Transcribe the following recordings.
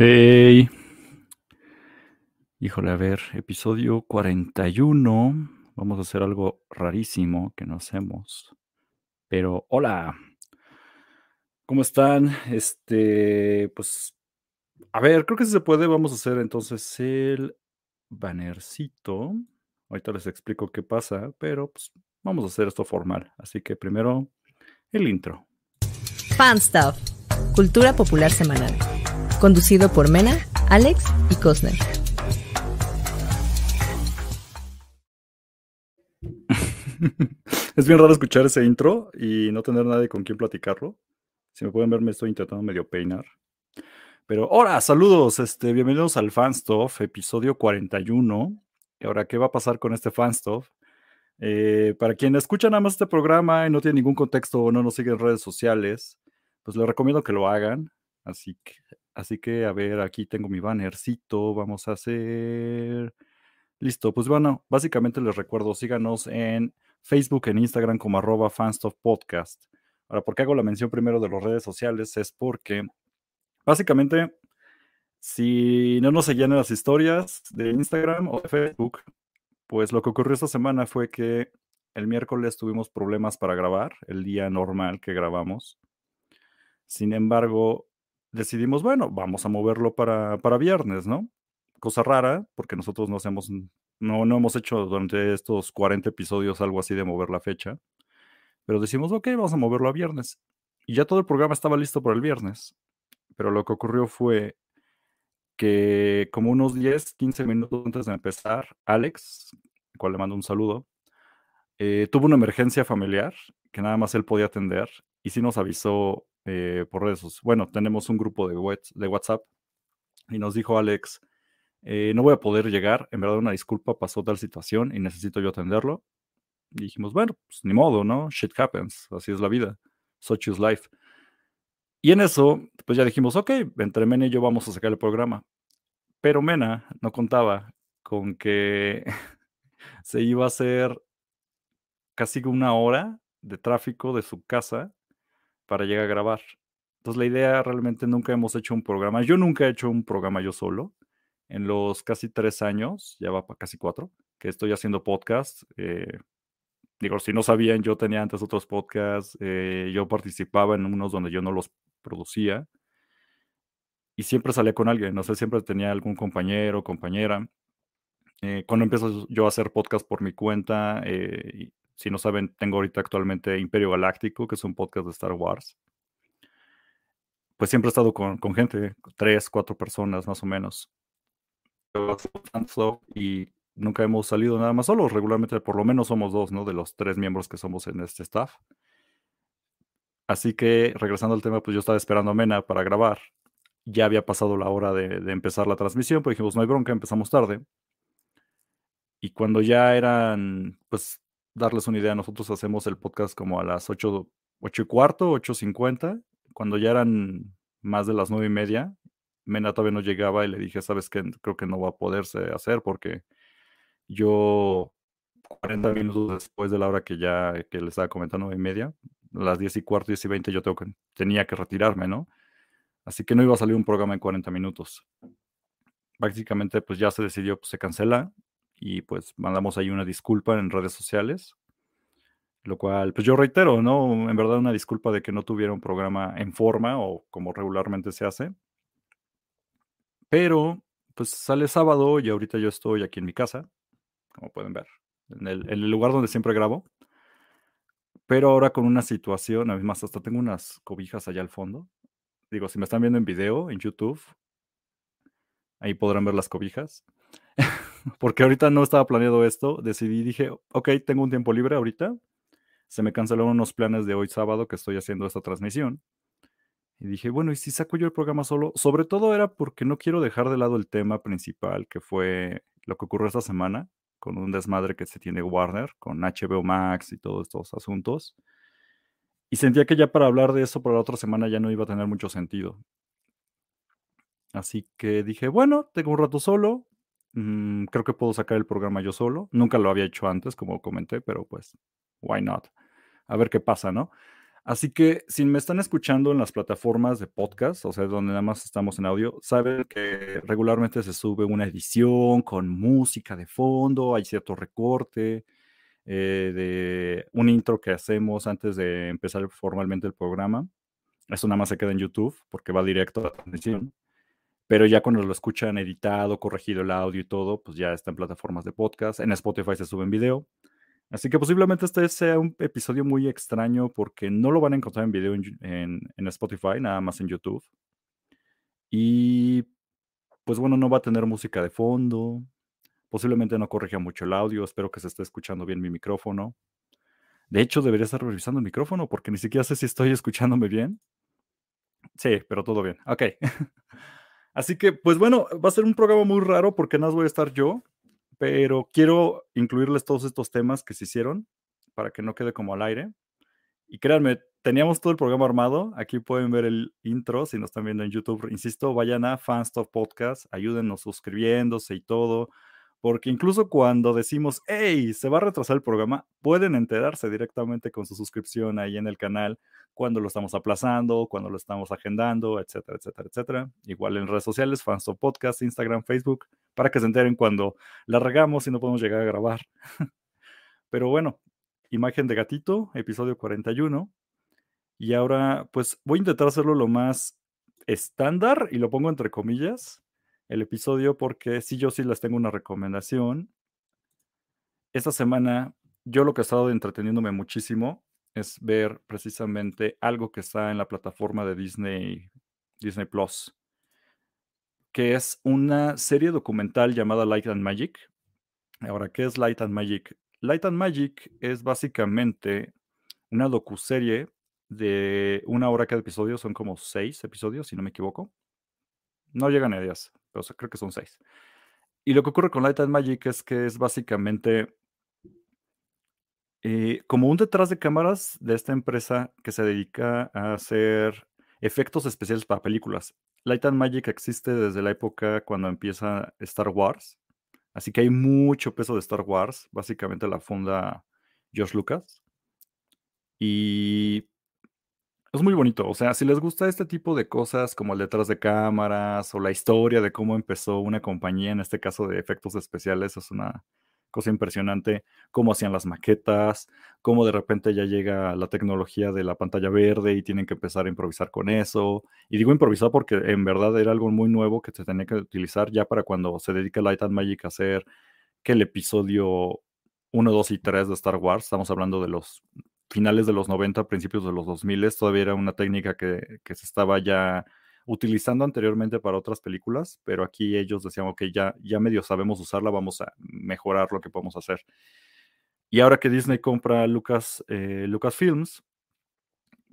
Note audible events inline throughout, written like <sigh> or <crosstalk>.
Hey. Híjole, a ver, episodio 41. Vamos a hacer algo rarísimo que no hacemos. Pero, hola. ¿Cómo están? Este, pues, a ver, creo que si se puede. Vamos a hacer entonces el bannercito. Ahorita les explico qué pasa, pero pues vamos a hacer esto formal. Así que primero, el intro. Fan Stuff, cultura popular semanal. Conducido por Mena, Alex y Cosner. <laughs> es bien raro escuchar ese intro y no tener nadie con quien platicarlo. Si me pueden ver, me estoy intentando medio peinar. Pero hola, saludos, este, bienvenidos al Fan Stuff, episodio 41. Y ahora, ¿qué va a pasar con este Fan Stuff? Eh, para quien escucha nada más este programa y no tiene ningún contexto o no nos sigue en redes sociales, pues les recomiendo que lo hagan. Así que, así que, a ver, aquí tengo mi bannercito. Vamos a hacer. Listo, pues bueno, básicamente les recuerdo, síganos en Facebook, en Instagram como arroba fanstuffpodcast. Ahora, ¿por qué hago la mención primero de las redes sociales? Es porque básicamente, si no nos seguían en las historias de Instagram o de Facebook, pues lo que ocurrió esta semana fue que el miércoles tuvimos problemas para grabar, el día normal que grabamos. Sin embargo, decidimos, bueno, vamos a moverlo para, para viernes, ¿no? Cosa rara, porque nosotros no hacemos, no, no hemos hecho durante estos 40 episodios algo así de mover la fecha. Pero decimos, ok, vamos a moverlo a viernes. Y ya todo el programa estaba listo para el viernes. Pero lo que ocurrió fue que como unos 10, 15 minutos antes de empezar, Alex, al cual le mando un saludo, eh, tuvo una emergencia familiar que nada más él podía atender y sí nos avisó eh, por redes sociales. Bueno, tenemos un grupo de, WhatsApp y nos dijo Alex, eh, no voy a poder llegar, en verdad una disculpa, pasó tal situación y necesito yo atenderlo. Y dijimos, bueno, pues ni modo, ¿no? Shit happens, así es la vida, such is life. Y en eso, pues ya dijimos, ok, entre Mena y yo vamos a sacar el programa. Pero Mena no contaba con que <laughs> se iba a hacer casi una hora de tráfico de su casa para llegar a grabar. Entonces la idea realmente nunca hemos hecho un programa. Yo nunca he hecho un programa yo solo. En los casi tres años, ya va para casi cuatro, que estoy haciendo podcast. Eh, digo, si no sabían, yo tenía antes otros podcasts. Eh, yo participaba en unos donde yo no los producía. Y siempre salía con alguien, no sé, siempre tenía algún compañero, compañera. Eh, cuando empiezo yo a hacer podcast por mi cuenta, eh, si no saben, tengo ahorita actualmente Imperio Galáctico, que es un podcast de Star Wars. Pues siempre he estado con, con gente, tres, cuatro personas más o menos. Y nunca hemos salido nada más solos. Regularmente, por lo menos somos dos, ¿no? De los tres miembros que somos en este staff. Así que, regresando al tema, pues yo estaba esperando a Mena para grabar. Ya había pasado la hora de, de empezar la transmisión, pues dijimos, no hay bronca, empezamos tarde. Y cuando ya eran, pues, darles una idea, nosotros hacemos el podcast como a las 8, 8 y cuarto, 8.50. Cuando ya eran más de las nueve y media, Mena todavía no llegaba y le dije, ¿sabes qué? Creo que no va a poderse hacer porque yo 40 minutos después de la hora que ya que les estaba comentando, 9 y media, las 10 y cuarto, 10 y 20 yo tengo que, tenía que retirarme, ¿no? Así que no iba a salir un programa en 40 minutos. Básicamente, pues ya se decidió, pues se cancela y pues mandamos ahí una disculpa en redes sociales. Lo cual, pues yo reitero, ¿no? En verdad una disculpa de que no tuviera un programa en forma o como regularmente se hace. Pero, pues sale sábado y ahorita yo estoy aquí en mi casa, como pueden ver, en el, en el lugar donde siempre grabo. Pero ahora con una situación, además hasta tengo unas cobijas allá al fondo. Digo, si me están viendo en video, en YouTube, ahí podrán ver las cobijas. <laughs> Porque ahorita no estaba planeado esto. Decidí, dije, ok, tengo un tiempo libre ahorita. Se me cancelaron unos planes de hoy sábado que estoy haciendo esta transmisión. Y dije, bueno, ¿y si saco yo el programa solo? Sobre todo era porque no quiero dejar de lado el tema principal, que fue lo que ocurrió esta semana, con un desmadre que se tiene Warner, con HBO Max y todos estos asuntos. Y sentía que ya para hablar de eso por la otra semana ya no iba a tener mucho sentido. Así que dije, bueno, tengo un rato solo, mm, creo que puedo sacar el programa yo solo. Nunca lo había hecho antes, como comenté, pero pues, why not? A ver qué pasa, ¿no? Así que si me están escuchando en las plataformas de podcast, o sea, donde nada más estamos en audio, saben que regularmente se sube una edición con música de fondo, hay cierto recorte eh, de un intro que hacemos antes de empezar formalmente el programa. Eso nada más se queda en YouTube porque va directo a la transmisión. Pero ya cuando lo escuchan editado, corregido el audio y todo, pues ya está en plataformas de podcast. En Spotify se sube en video. Así que posiblemente este sea un episodio muy extraño porque no lo van a encontrar en video en, Spotify, nada más en YouTube. Y pues bueno, no va a tener música de fondo. Posiblemente no corrija mucho el audio. Espero que se esté escuchando bien mi micrófono. De hecho, debería estar revisando el micrófono porque ni siquiera sé si estoy <laughs> escuchándome bien. Sí, pero todo bien. Ok. <laughs> Así que, pues bueno, va a ser un programa muy raro porque no voy a estar yo pero quiero incluirles todos estos temas que se hicieron para que no quede como al aire. Y créanme, teníamos todo el programa armado. Aquí pueden ver el intro si nos están viendo en YouTube. Insisto, vayan a Fanstuff Podcast, ayúdenos suscribiéndose y todo porque incluso cuando decimos, hey, se va a retrasar el programa, pueden enterarse directamente con su suscripción ahí en el canal cuando lo estamos aplazando, cuando lo estamos agendando, etcétera, etcétera, etcétera. Igual en redes sociales, Fanstop Podcast, Instagram, Facebook, para que se enteren cuando la regamos y no podemos llegar a grabar. <laughs> Pero bueno, imagen de gatito, episodio 41. Y ahora, pues voy a intentar hacerlo lo más estándar, y lo pongo entre comillas, el episodio porque sí, yo sí les tengo una recomendación. Esta semana yo lo que he estado entreteniéndome muchísimo es ver precisamente algo que está en la plataforma de Disney, Disney Plus, que es una serie documental llamada Light and Magic. Ahora, ¿qué es Light and Magic? Light and Magic es básicamente una docuserie de una hora cada episodio, son como seis episodios, si no me equivoco. No llegan a 10 creo que son seis. Y lo que ocurre con Light and Magic es que es básicamente eh, como un detrás de cámaras de esta empresa que se dedica a hacer efectos especiales para películas. Light and Magic existe desde la época cuando empieza Star Wars, así que hay mucho peso de Star Wars, básicamente la funda George Lucas. Y es muy bonito, o sea, si les gusta este tipo de cosas como el detrás de cámaras o la historia de cómo empezó una compañía, en este caso de efectos especiales, es una cosa impresionante, cómo hacían las maquetas, cómo de repente ya llega la tecnología de la pantalla verde y tienen que empezar a improvisar con eso. Y digo improvisar porque en verdad era algo muy nuevo que se tenía que utilizar ya para cuando se dedica Light and Magic a hacer que el episodio 1, 2 y 3 de Star Wars, estamos hablando de los finales de los 90, principios de los 2000, todavía era una técnica que, se estaba ya utilizando anteriormente para otras películas, pero aquí ellos decían, ok, ya, ya medio sabemos usarla, vamos a mejorar lo que podemos hacer. Y ahora que Disney compra Lucas, eh, Lucasfilms,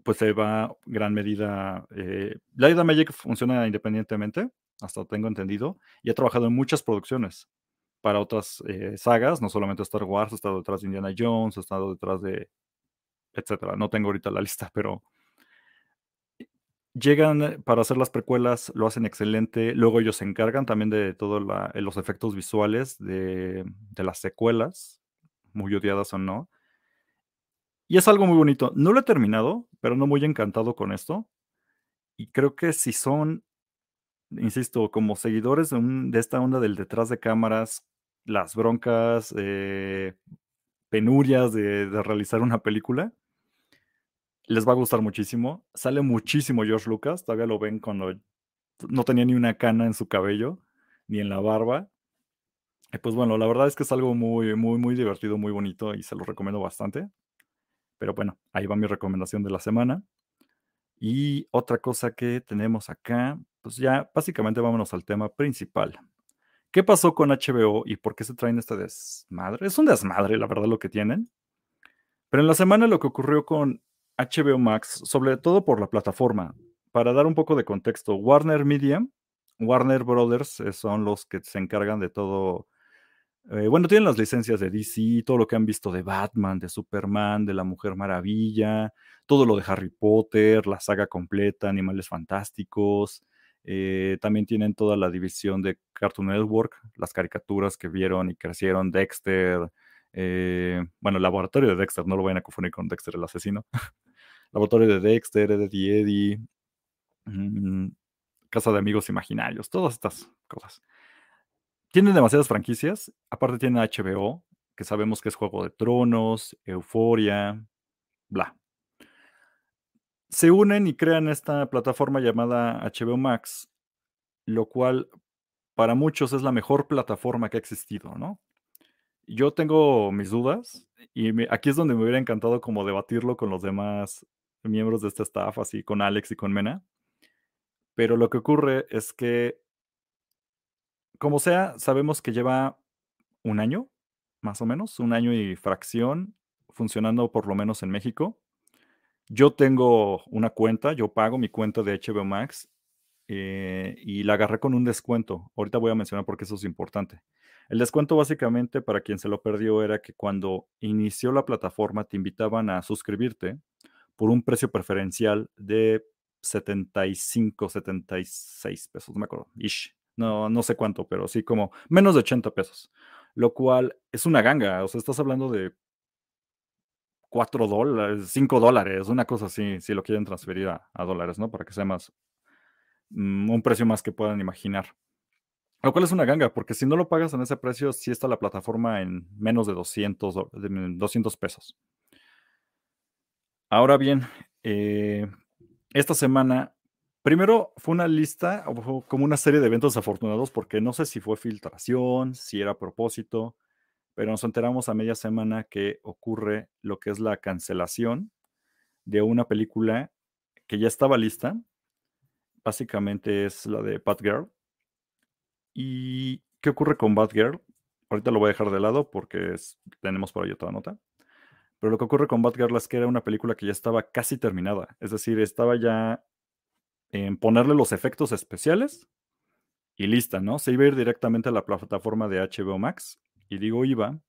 pues se va gran medida. Eh, Light Magic funciona independientemente, hasta tengo entendido, y ha trabajado en muchas producciones para otras eh, sagas, no solamente Star Wars, ha estado detrás de Indiana Jones, ha estado detrás de etcétera. No tengo ahorita la lista, pero llegan para hacer las precuelas, lo hacen excelente. Luego ellos se encargan también de todos los efectos visuales de, las secuelas, muy odiadas o no. Y es algo muy bonito. No lo he terminado, pero no muy encantado con esto. Y creo que si son, insisto, como seguidores de, esta onda del detrás de cámaras, las broncas, eh, penurias de, realizar una película, les va a gustar muchísimo. Sale muchísimo George Lucas, todavía lo ven cuando no tenía ni una cana en su cabello, ni en la barba. Y pues bueno, la verdad es que es algo muy, muy, muy divertido, muy bonito y se lo recomiendo bastante. Pero bueno, ahí va mi recomendación de la semana. Y otra cosa que tenemos acá, pues ya básicamente vámonos al tema principal. ¿Qué pasó con HBO y por qué se traen este desmadre? Es un desmadre, la verdad, lo que tienen. Pero en la semana lo que ocurrió con HBO Max, sobre todo por la plataforma. Para dar un poco de contexto, Warner Media, Warner Brothers eh, son los que se encargan de todo. Eh, bueno, tienen las licencias de DC, todo lo que han visto de Batman, de Superman, de la Mujer Maravilla, todo lo de Harry Potter, la saga completa, Animales Fantásticos. Eh, también tienen toda la división de Cartoon Network, las caricaturas que vieron y crecieron, Dexter, bueno, el laboratorio de Dexter, no lo vayan a confundir con Dexter el asesino. <laughs> Laboratorio de Dexter, Eddie Eddie, mm, Casa de Amigos Imaginarios, todas estas cosas. Tienen demasiadas franquicias, aparte tienen HBO, que sabemos que es Juego de Tronos, Euforia, bla. Se unen y crean esta plataforma llamada HBO Max, lo cual para muchos es la mejor plataforma que ha existido, ¿no? Yo tengo mis dudas y aquí es donde me hubiera encantado como debatirlo con los demás miembros de este staff, así con Alex y con Mena. Pero lo que ocurre es que, como sea, sabemos que lleva un año, más o menos, un año y fracción, funcionando por lo menos en México. Yo tengo una cuenta, yo pago mi cuenta de HBO Max eh, y la agarré con un descuento. Ahorita voy a mencionar por qué eso es importante. El descuento básicamente, para quien se lo perdió, era que cuando inició la plataforma te invitaban a suscribirte por un precio preferencial de 75, 76 pesos, no me acuerdo, ish. No, no sé cuánto, pero sí como menos de 80 pesos, lo cual es una ganga, o sea, estás hablando de 4 dólares, 5 dólares, una cosa así, si lo quieren transferir a, dólares, ¿no? Para que sea más, mm, un precio más que puedan imaginar. Lo cual es una ganga, porque si no lo pagas en ese precio, sí está la plataforma en menos de 200, 200 pesos. Ahora bien, eh, esta semana, primero fue una lista, como una serie de eventos afortunados, porque no sé si fue filtración, si era propósito, pero nos enteramos a media semana que ocurre lo que es la cancelación de una película que ya estaba lista. Básicamente es la de Batgirl. ¿Y qué ocurre con Batgirl? Ahorita lo voy a dejar de lado porque tenemos por ahí otra nota. Pero lo que ocurre con Batgirl es que era una película que ya estaba casi terminada. Es decir, estaba ya en ponerle los efectos especiales y lista, ¿no? Se iba a ir directamente a la plataforma de HBO Max y digo iba,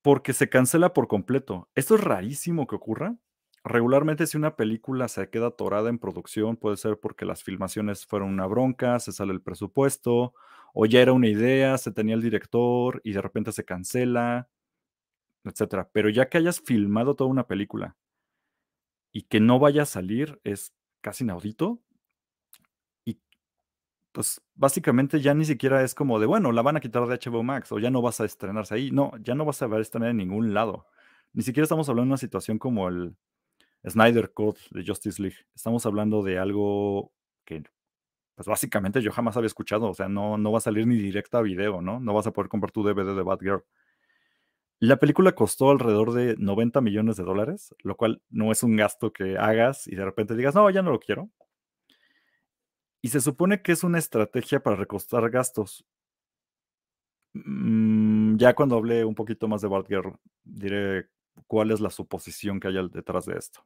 porque se cancela por completo. Esto es rarísimo que ocurra. Regularmente si una película se queda atorada en producción puede ser porque las filmaciones fueron una bronca, se sale el presupuesto, o ya era una idea, se tenía el director y de repente se cancela, etcétera. Pero ya que hayas filmado toda una película y que no vaya a salir es casi inaudito pues básicamente ya ni siquiera es como de, bueno, la van a quitar de HBO Max o ya no vas a estrenarse ahí. No, ya no vas a ver estrenar en ningún lado. Ni siquiera estamos hablando de una situación como el Snyder Code de Justice League. Estamos hablando de algo que, pues básicamente yo jamás había escuchado. O sea, no, no va a salir ni directa a video, ¿no? No vas a poder comprar tu DVD de Batgirl. La película costó alrededor de 90 millones de dólares, lo cual no es un gasto que hagas y de repente digas, no, ya no lo quiero. Y se supone que es una estrategia para recostar gastos. Mm, ya cuando hable un poquito más de Batgirl, diré cuál es la suposición que hay detrás de esto.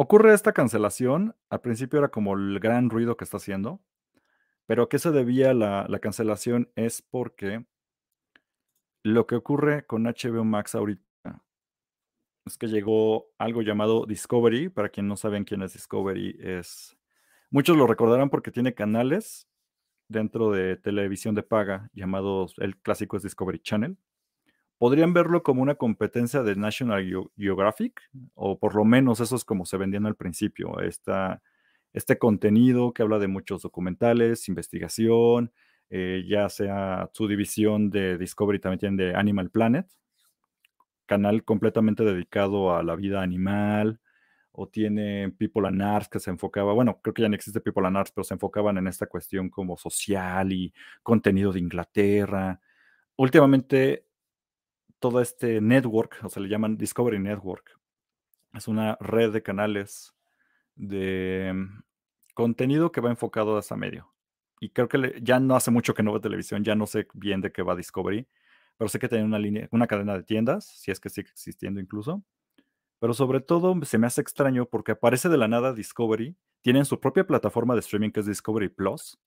Ocurre esta cancelación, al principio era como el gran ruido que está haciendo, pero ¿a qué se debía la, la cancelación? Es porque lo que ocurre con HBO Max ahorita es que llegó algo llamado Discovery. Para quien no saben quién es Discovery, es Muchos lo recordarán porque tiene canales dentro de televisión de paga llamados, el clásico es Discovery Channel. Podrían verlo como una competencia de National Geographic, o por lo menos eso es como se vendían al principio. Este contenido que habla de muchos documentales, investigación, eh, ya sea su división de Discovery también tiene de Animal Planet, canal completamente dedicado a la vida animal, o tiene People and Arts que se enfocaba, bueno, creo que ya no existe People and Arts, pero se enfocaban en esta cuestión como social y contenido de Inglaterra. Últimamente, todo este network, o se le llaman Discovery Network, es una red de canales de mm, contenido que va enfocado a ese medio. Y creo que ya no hace mucho que no veo televisión, ya no sé bien de qué va Discovery, pero sé que tiene una línea, una cadena de tiendas, si es que sigue existiendo incluso pero sobre todo se me hace extraño porque aparece de la nada Discovery, tienen su propia plataforma de streaming que es Discovery Plus,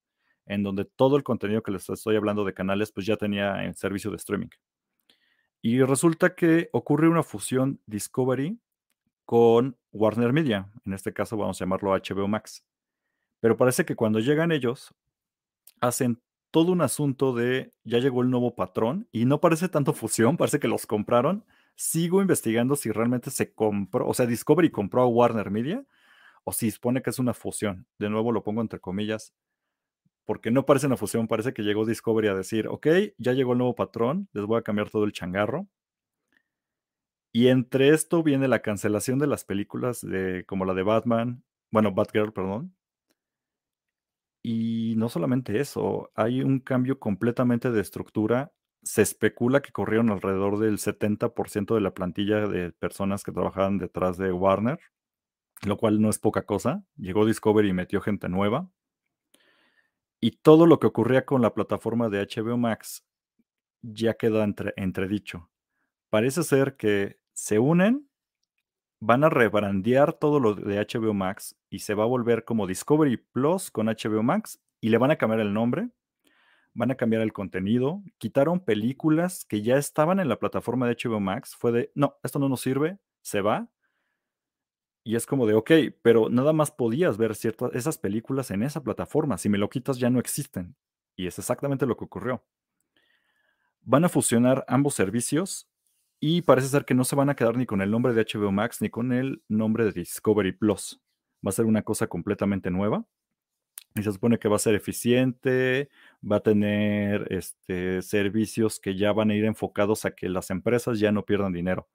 en donde todo el contenido que les estoy hablando de canales pues ya tenía en servicio de streaming. Y resulta que ocurre una fusión Discovery con Warner Media, en este caso vamos a llamarlo HBO Max. Pero parece que cuando llegan ellos, hacen todo un asunto de ya llegó el nuevo patrón y no parece tanto fusión, parece que los compraron Sigo investigando si realmente se compró, o sea, Discovery compró a Warner Media o si supone que es una fusión. De nuevo lo pongo entre comillas, porque no parece una fusión, parece que llegó Discovery a decir, ok, ya llegó el nuevo patrón, les voy a cambiar todo el changarro. Y entre esto viene la cancelación de las películas de, como la de Batman, bueno, Batgirl, perdón. Y no solamente eso, hay un cambio completamente de estructura. Se especula que corrieron alrededor del 70% de la plantilla de personas que trabajaban detrás de Warner, lo cual no es poca cosa. Llegó Discovery y metió gente nueva. Y todo lo que ocurría con la plataforma de HBO Max ya queda entre, entredicho. Parece ser que se unen, van a rebrandear todo lo de HBO Max y se va a volver como Discovery Plus con HBO Max y le van a cambiar el nombre, van a cambiar el contenido, quitaron películas que ya estaban en la plataforma de HBO Max, fue de, no, esto no nos sirve, se va. Y es como de, ok, pero nada más podías ver ciertas, esas películas en esa plataforma. Si me lo quitas ya no existen. Y es exactamente lo que ocurrió. Van a fusionar ambos servicios y parece ser que no se van a quedar ni con el nombre de HBO Max ni con el nombre de Discovery Plus. Va a ser una cosa completamente nueva. Y se supone que va a ser eficiente, va a tener este, servicios que ya van a ir enfocados a que las empresas ya no pierdan dinero.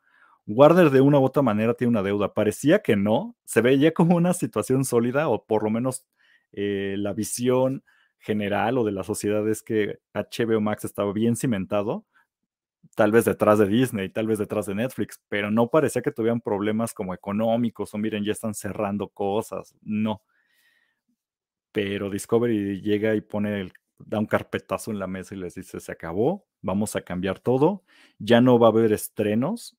Warner de una u otra manera tiene una deuda. Parecía que no, se veía como una situación sólida o por lo menos eh, la visión general o de la sociedad es que HBO Max estaba bien cimentado, tal vez detrás de Disney, tal vez detrás de Netflix, pero no parecía que tuvieran problemas como económicos o miren, ya están cerrando cosas, no. Pero Discovery llega y pone el, da un carpetazo en la mesa y les dice, se acabó, vamos a cambiar todo, ya no va a haber estrenos.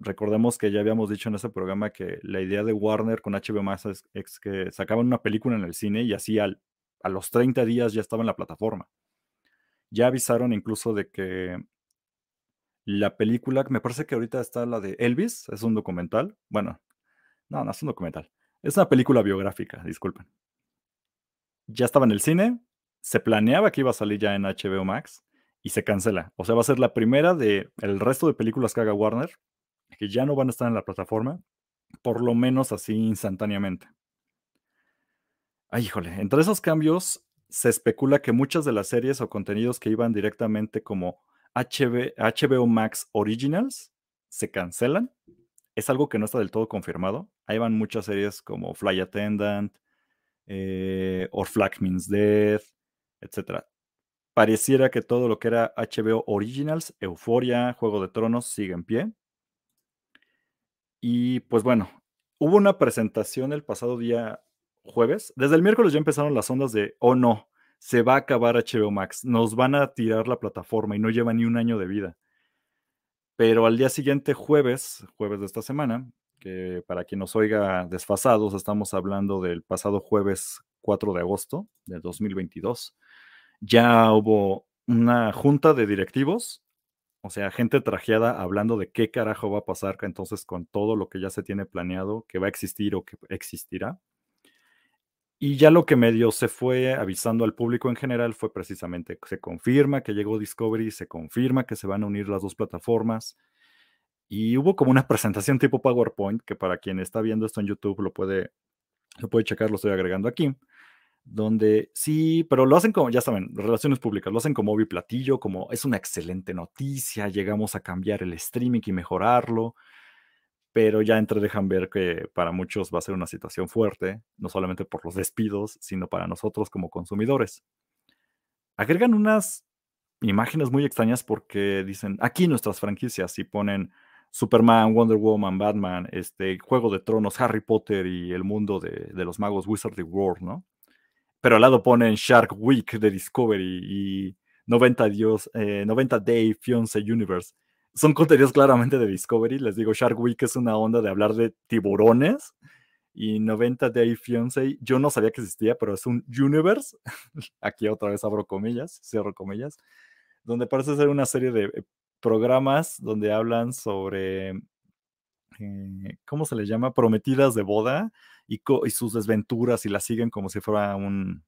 Recordemos que ya habíamos dicho en ese programa que la idea de Warner con HBO Max es, que sacaban una película en el cine y así al, a los 30 días ya estaba en la plataforma. Ya avisaron incluso de que la película, me parece que ahorita está la de Elvis, es un documental. Bueno, no, no es un documental. Es una película biográfica, disculpen. Ya estaba en el cine, se planeaba que iba a salir ya en HBO Max y se cancela. O sea, va a ser la primera de el resto de películas que haga Warner que ya no van a estar en la plataforma, por lo menos así instantáneamente. Ay, híjole, entre esos cambios se especula que muchas de las series o contenidos que iban directamente como HBO Max Originals se cancelan. Es algo que no está del todo confirmado. Ahí van muchas series como Fly Attendant, eh, Or Flag Means Death, etc. Pareciera que todo lo que era HBO Originals, Euforia, Juego de Tronos, sigue en pie. Y pues bueno, hubo una presentación el pasado día jueves. Desde el miércoles ya empezaron las ondas de, oh no, se va a acabar HBO Max, nos van a tirar la plataforma y no lleva ni un año de vida. Pero al día siguiente, jueves, jueves de esta semana, que para quien nos oiga desfasados, estamos hablando del pasado jueves 4 de agosto de 2022, ya hubo una junta de directivos, o sea, gente trajeada hablando de qué carajo va a pasar entonces con todo lo que ya se tiene planeado, que va a existir o que existirá. Y ya lo que medio se fue avisando al público en general fue precisamente, se confirma que llegó Discovery, se confirma que se van a unir las dos plataformas. Y hubo como una <laughs> presentación tipo PowerPoint, que para quien está viendo esto en YouTube lo puede, lo puede checar, lo estoy agregando aquí, donde sí, pero lo hacen como, ya saben, relaciones públicas, lo hacen como obvio platillo, como es una excelente noticia, llegamos a cambiar el streaming y mejorarlo pero ya entre dejan ver que para muchos va a ser una situación fuerte, no solamente por los despidos, sino para nosotros como consumidores. Agregan unas imágenes muy extrañas porque dicen, aquí nuestras franquicias, y ponen Superman, Wonder Woman, Batman, este, Juego de Tronos, Harry Potter y el mundo de, los magos Wizardry World, ¿no? Pero al lado ponen Shark Week de Discovery y 90, Dios, 90 eh, Day Fiance Universe son contenidos claramente de Discovery. Les digo, Shark Week es una onda de hablar de tiburones. Y 90 Day Fiance, yo no sabía que existía, pero es un universe. <laughs> Aquí otra vez abro comillas, cierro comillas. Donde parece ser una serie de eh, programas donde hablan sobre, eh, ¿cómo se le llama? Prometidas de boda y, sus desventuras y las siguen como si fuera un,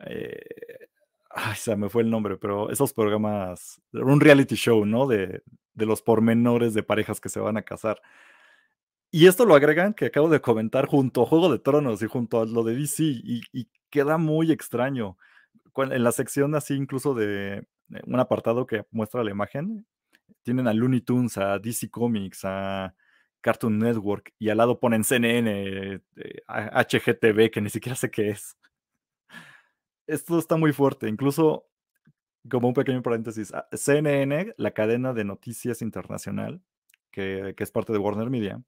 eh, Ay, se me fue el nombre, pero esos programas, un reality show, ¿no? De, de los pormenores de parejas que se van a casar. Y esto lo agregan que acabo de comentar junto a Juego de Tronos y junto a lo de DC y, y queda muy extraño. En la sección así incluso de un apartado que muestra la imagen, tienen a Looney Tunes, a DC Comics, a Cartoon Network y al lado ponen CNN, HGTV, eh, que ni siquiera sé qué es. Esto está muy fuerte, incluso como un pequeño paréntesis, ah, CNN, la cadena de noticias internacional, que, que, es parte de Warner Media,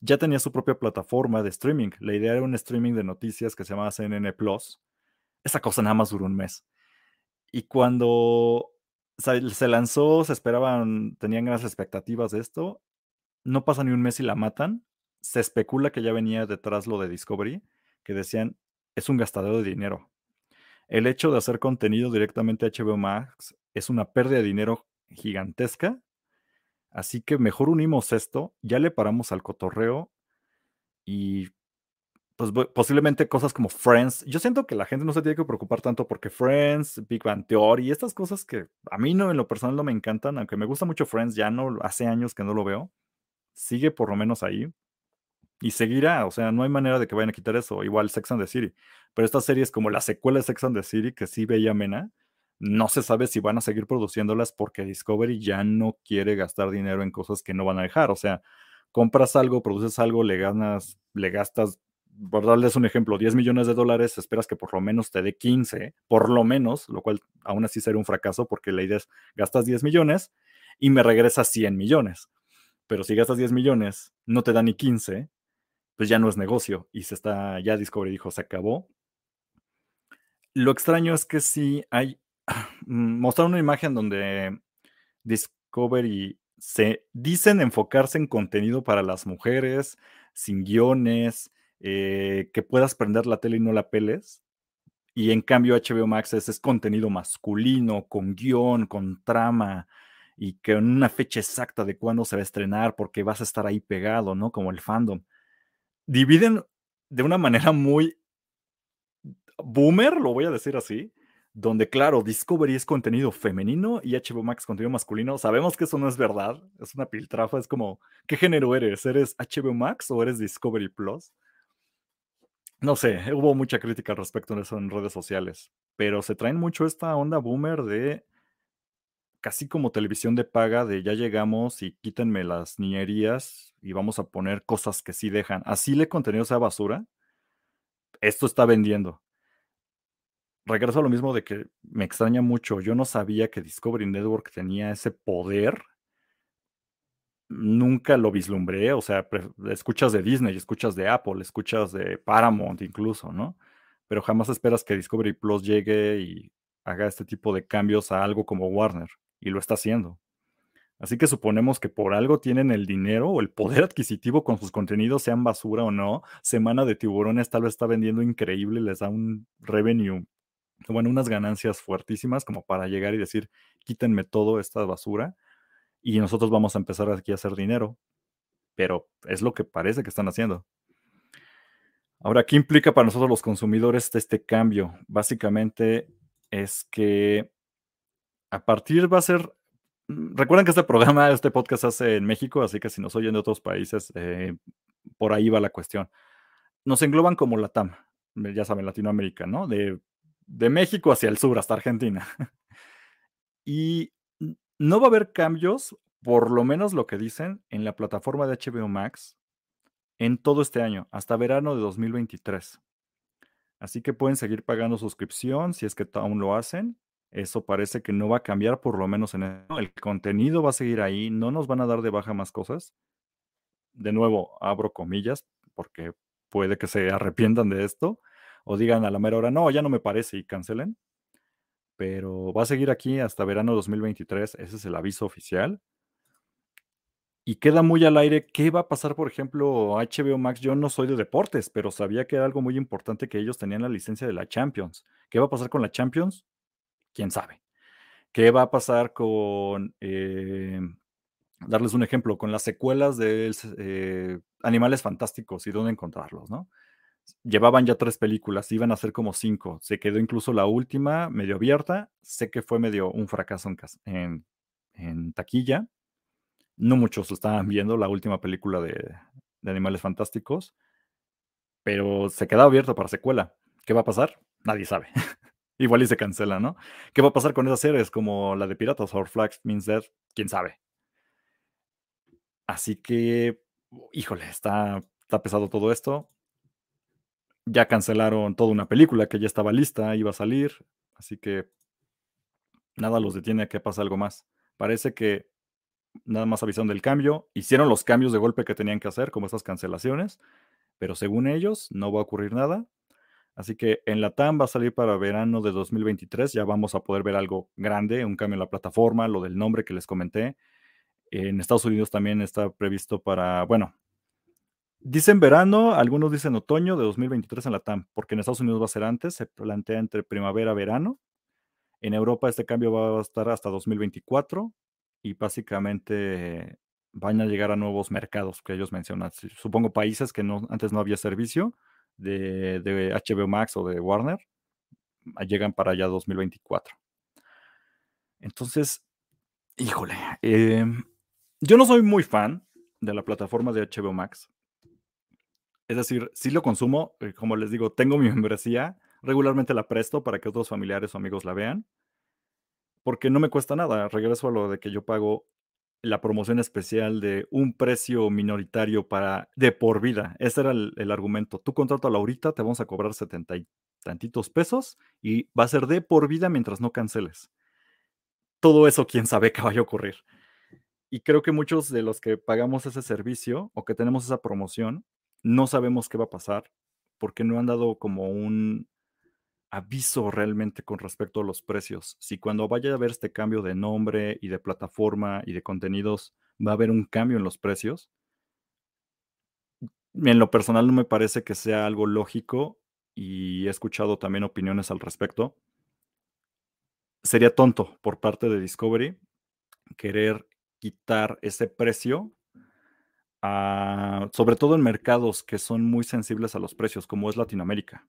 ya tenía su propia plataforma de streaming. La idea era un streaming de noticias que se llamaba CNN Plus. Esa cosa nada más duró un mes. Y cuando se lanzó, se esperaban, tenían grandes expectativas de esto, no pasa ni un mes y la matan. Se especula que ya venía detrás lo de Discovery, que decían, es un gastadero de dinero. El hecho de hacer contenido directamente a HBO Max es una pérdida de dinero gigantesca. Así que mejor unimos esto, ya le paramos al cotorreo y pues posiblemente cosas como Friends. Yo siento que la gente no se tiene que preocupar tanto porque Friends, Big Bang Theory, estas cosas que a mí no en lo personal no me encantan, aunque me gusta mucho Friends, ya no hace años que no lo veo sigue por lo menos ahí y seguirá, o sea, no hay manera de que vayan a quitar eso, igual Sex and the City, pero estas series como la secuela de Sex and the City, que sí veía Mena, no se sabe si van a seguir produciéndolas porque Discovery ya no quiere gastar dinero en cosas que no van a dejar, o sea, compras algo, produces algo, le ganas, le gastas, por darles un ejemplo, 10 millones de dólares, esperas que por lo menos te dé 15, por lo menos, lo cual aún así sería un fracaso porque la idea gastas 10 millones y me regresas 100 millones pero si gastas 10 millones, no te da ni 15, pues ya no es negocio y se está, ya Discovery dijo, se acabó. Lo extraño es que sí hay, <clears throat> mostraron una imagen donde Discovery se dicen enfocarse en contenido para las mujeres, sin guiones, eh, que puedas prender la tele y no la peles. Y en cambio HBO Max es, es contenido masculino, con guion, con trama, y que en una fecha exacta de cuándo se va a estrenar, porque vas a estar ahí pegado, ¿no? Como el fandom. Dividen de una <laughs> manera muy boomer, lo voy a decir así, donde claro, Discovery es contenido femenino y HBO Max contenido masculino. Sabemos que eso no es verdad, es una piltrafa, es como, ¿qué género eres? ¿Eres HBO Max o eres Discovery Plus? No sé, hubo mucha crítica al respecto de eso en redes sociales, pero se traen mucho esta onda boomer de casi como televisión de paga de ya llegamos y quítenme las niñerías y vamos a poner cosas que sí dejan. Así le contenido sea basura, esto está vendiendo. Regreso a lo mismo de que me extraña mucho. Yo no sabía que Discovery Network tenía ese poder. Nunca lo vislumbré. O sea, escuchas de Disney, escuchas de Apple, escuchas de Paramount incluso, ¿no? Pero jamás esperas que Discovery Plus llegue y haga este tipo de cambios a algo como Warner y lo está haciendo. Así que suponemos que por algo tienen el dinero o el poder <laughs> adquisitivo con sus contenidos, sean basura o no. Semana de Tiburones tal vez está vendiendo increíble, les da un revenue, bueno, unas ganancias fuertísimas como para llegar y decir, quítenme todo esta basura y nosotros vamos a empezar aquí a hacer dinero. Pero es lo que parece que están haciendo. Ahora, ¿qué implica para nosotros los consumidores este cambio? Básicamente es que a partir va a ser, mm, recuerden que este programa, este podcast se hace en México, así que si nos oyen de otros países, eh, por ahí va la cuestión. Nos engloban como la TAM, ya saben, Latinoamérica, ¿no? De, de México hacia el sur, hasta Argentina. <laughs> y no va a haber cambios, por lo menos lo que dicen, en la plataforma de HBO Max en todo este año, hasta verano de 2023. Así que pueden seguir pagando suscripción si es que aún lo hacen. Eso parece que no va a cambiar, por lo menos en el, el contenido va a seguir ahí, no nos van a dar de baja más cosas. De nuevo, abro comillas, porque puede que se arrepientan de esto o digan a la mera hora, no, ya no me parece y cancelen. Pero va a seguir aquí hasta verano 2023, ese es el aviso oficial. Y queda muy al aire qué va a pasar, por ejemplo, HBO Max. Yo no soy de deportes, pero sabía que era algo muy importante que ellos tenían la licencia de la Champions. ¿Qué va a pasar con la Champions? Quién sabe. ¿Qué va a pasar con, eh, darles un ejemplo, con las secuelas de eh, Animales Fantásticos y dónde encontrarlos, ¿no? Llevaban ya tres películas, iban a ser como cinco. Se quedó incluso la última medio abierta. Sé que fue medio un fracaso en, taquilla. No muchos estaban viendo la última película de, Animales Fantásticos, pero se queda abierto para secuela. ¿Qué va a pasar? Nadie sabe. <laughs> Igual y se cancela, ¿no? ¿Qué va a pasar con esas series como la de Piratas o Flags Means Death? ¿Quién sabe? Así que, híjole, está, está pesado todo esto. Ya cancelaron toda una película que ya estaba lista, iba a salir. Así que nada los detiene a que pase algo más. Parece que nada más avisaron del cambio, hicieron los cambios de golpe que tenían que hacer, como estas cancelaciones, pero según ellos no va a ocurrir nada. Así que en la TAM va a salir para verano de 2023, ya vamos a poder ver algo grande, un cambio en la plataforma, lo del nombre que les comenté. En Estados Unidos también está previsto para, bueno, dicen verano, algunos dicen otoño de 2023 en la TAM, porque en Estados Unidos va a ser antes, se plantea entre primavera-verano. En Europa este cambio va a estar hasta 2024 y básicamente van a llegar a nuevos mercados que ellos mencionan. Supongo países que no, antes no había servicio de, de HBO Max o de Warner, ah, llegan para allá 2024. Entonces, híjole, em, yo no soy muy fan de la plataforma de HBO Max. Es decir, si lo consumo, eh, como les digo, tengo mi <laughs> membresía, regularmente la presto para que otros familiares o amigos la vean, porque no me cuesta nada. Regreso a lo de que yo pago la promoción especial de un precio minoritario para de por vida. Ese era el, argumento. Tú contrato a Laurita, te vamos a cobrar setenta y tantitos pesos y va a ser de por vida mientras no canceles. Todo eso, quién sabe qué vaya a ocurrir. Y creo que muchos de los que pagamos ese servicio o que tenemos esa promoción, no sabemos qué va a pasar porque no han dado como un, aviso realmente con respecto a los precios. Si cuando vaya a haber este cambio de nombre y de plataforma y de contenidos, va a haber un cambio en los precios. En lo personal no me parece que sea algo lógico y he escuchado también opiniones al respecto. Sería tonto por parte de Discovery querer quitar ese precio, sobre todo en mercados que son muy sensibles a los precios, como es Latinoamérica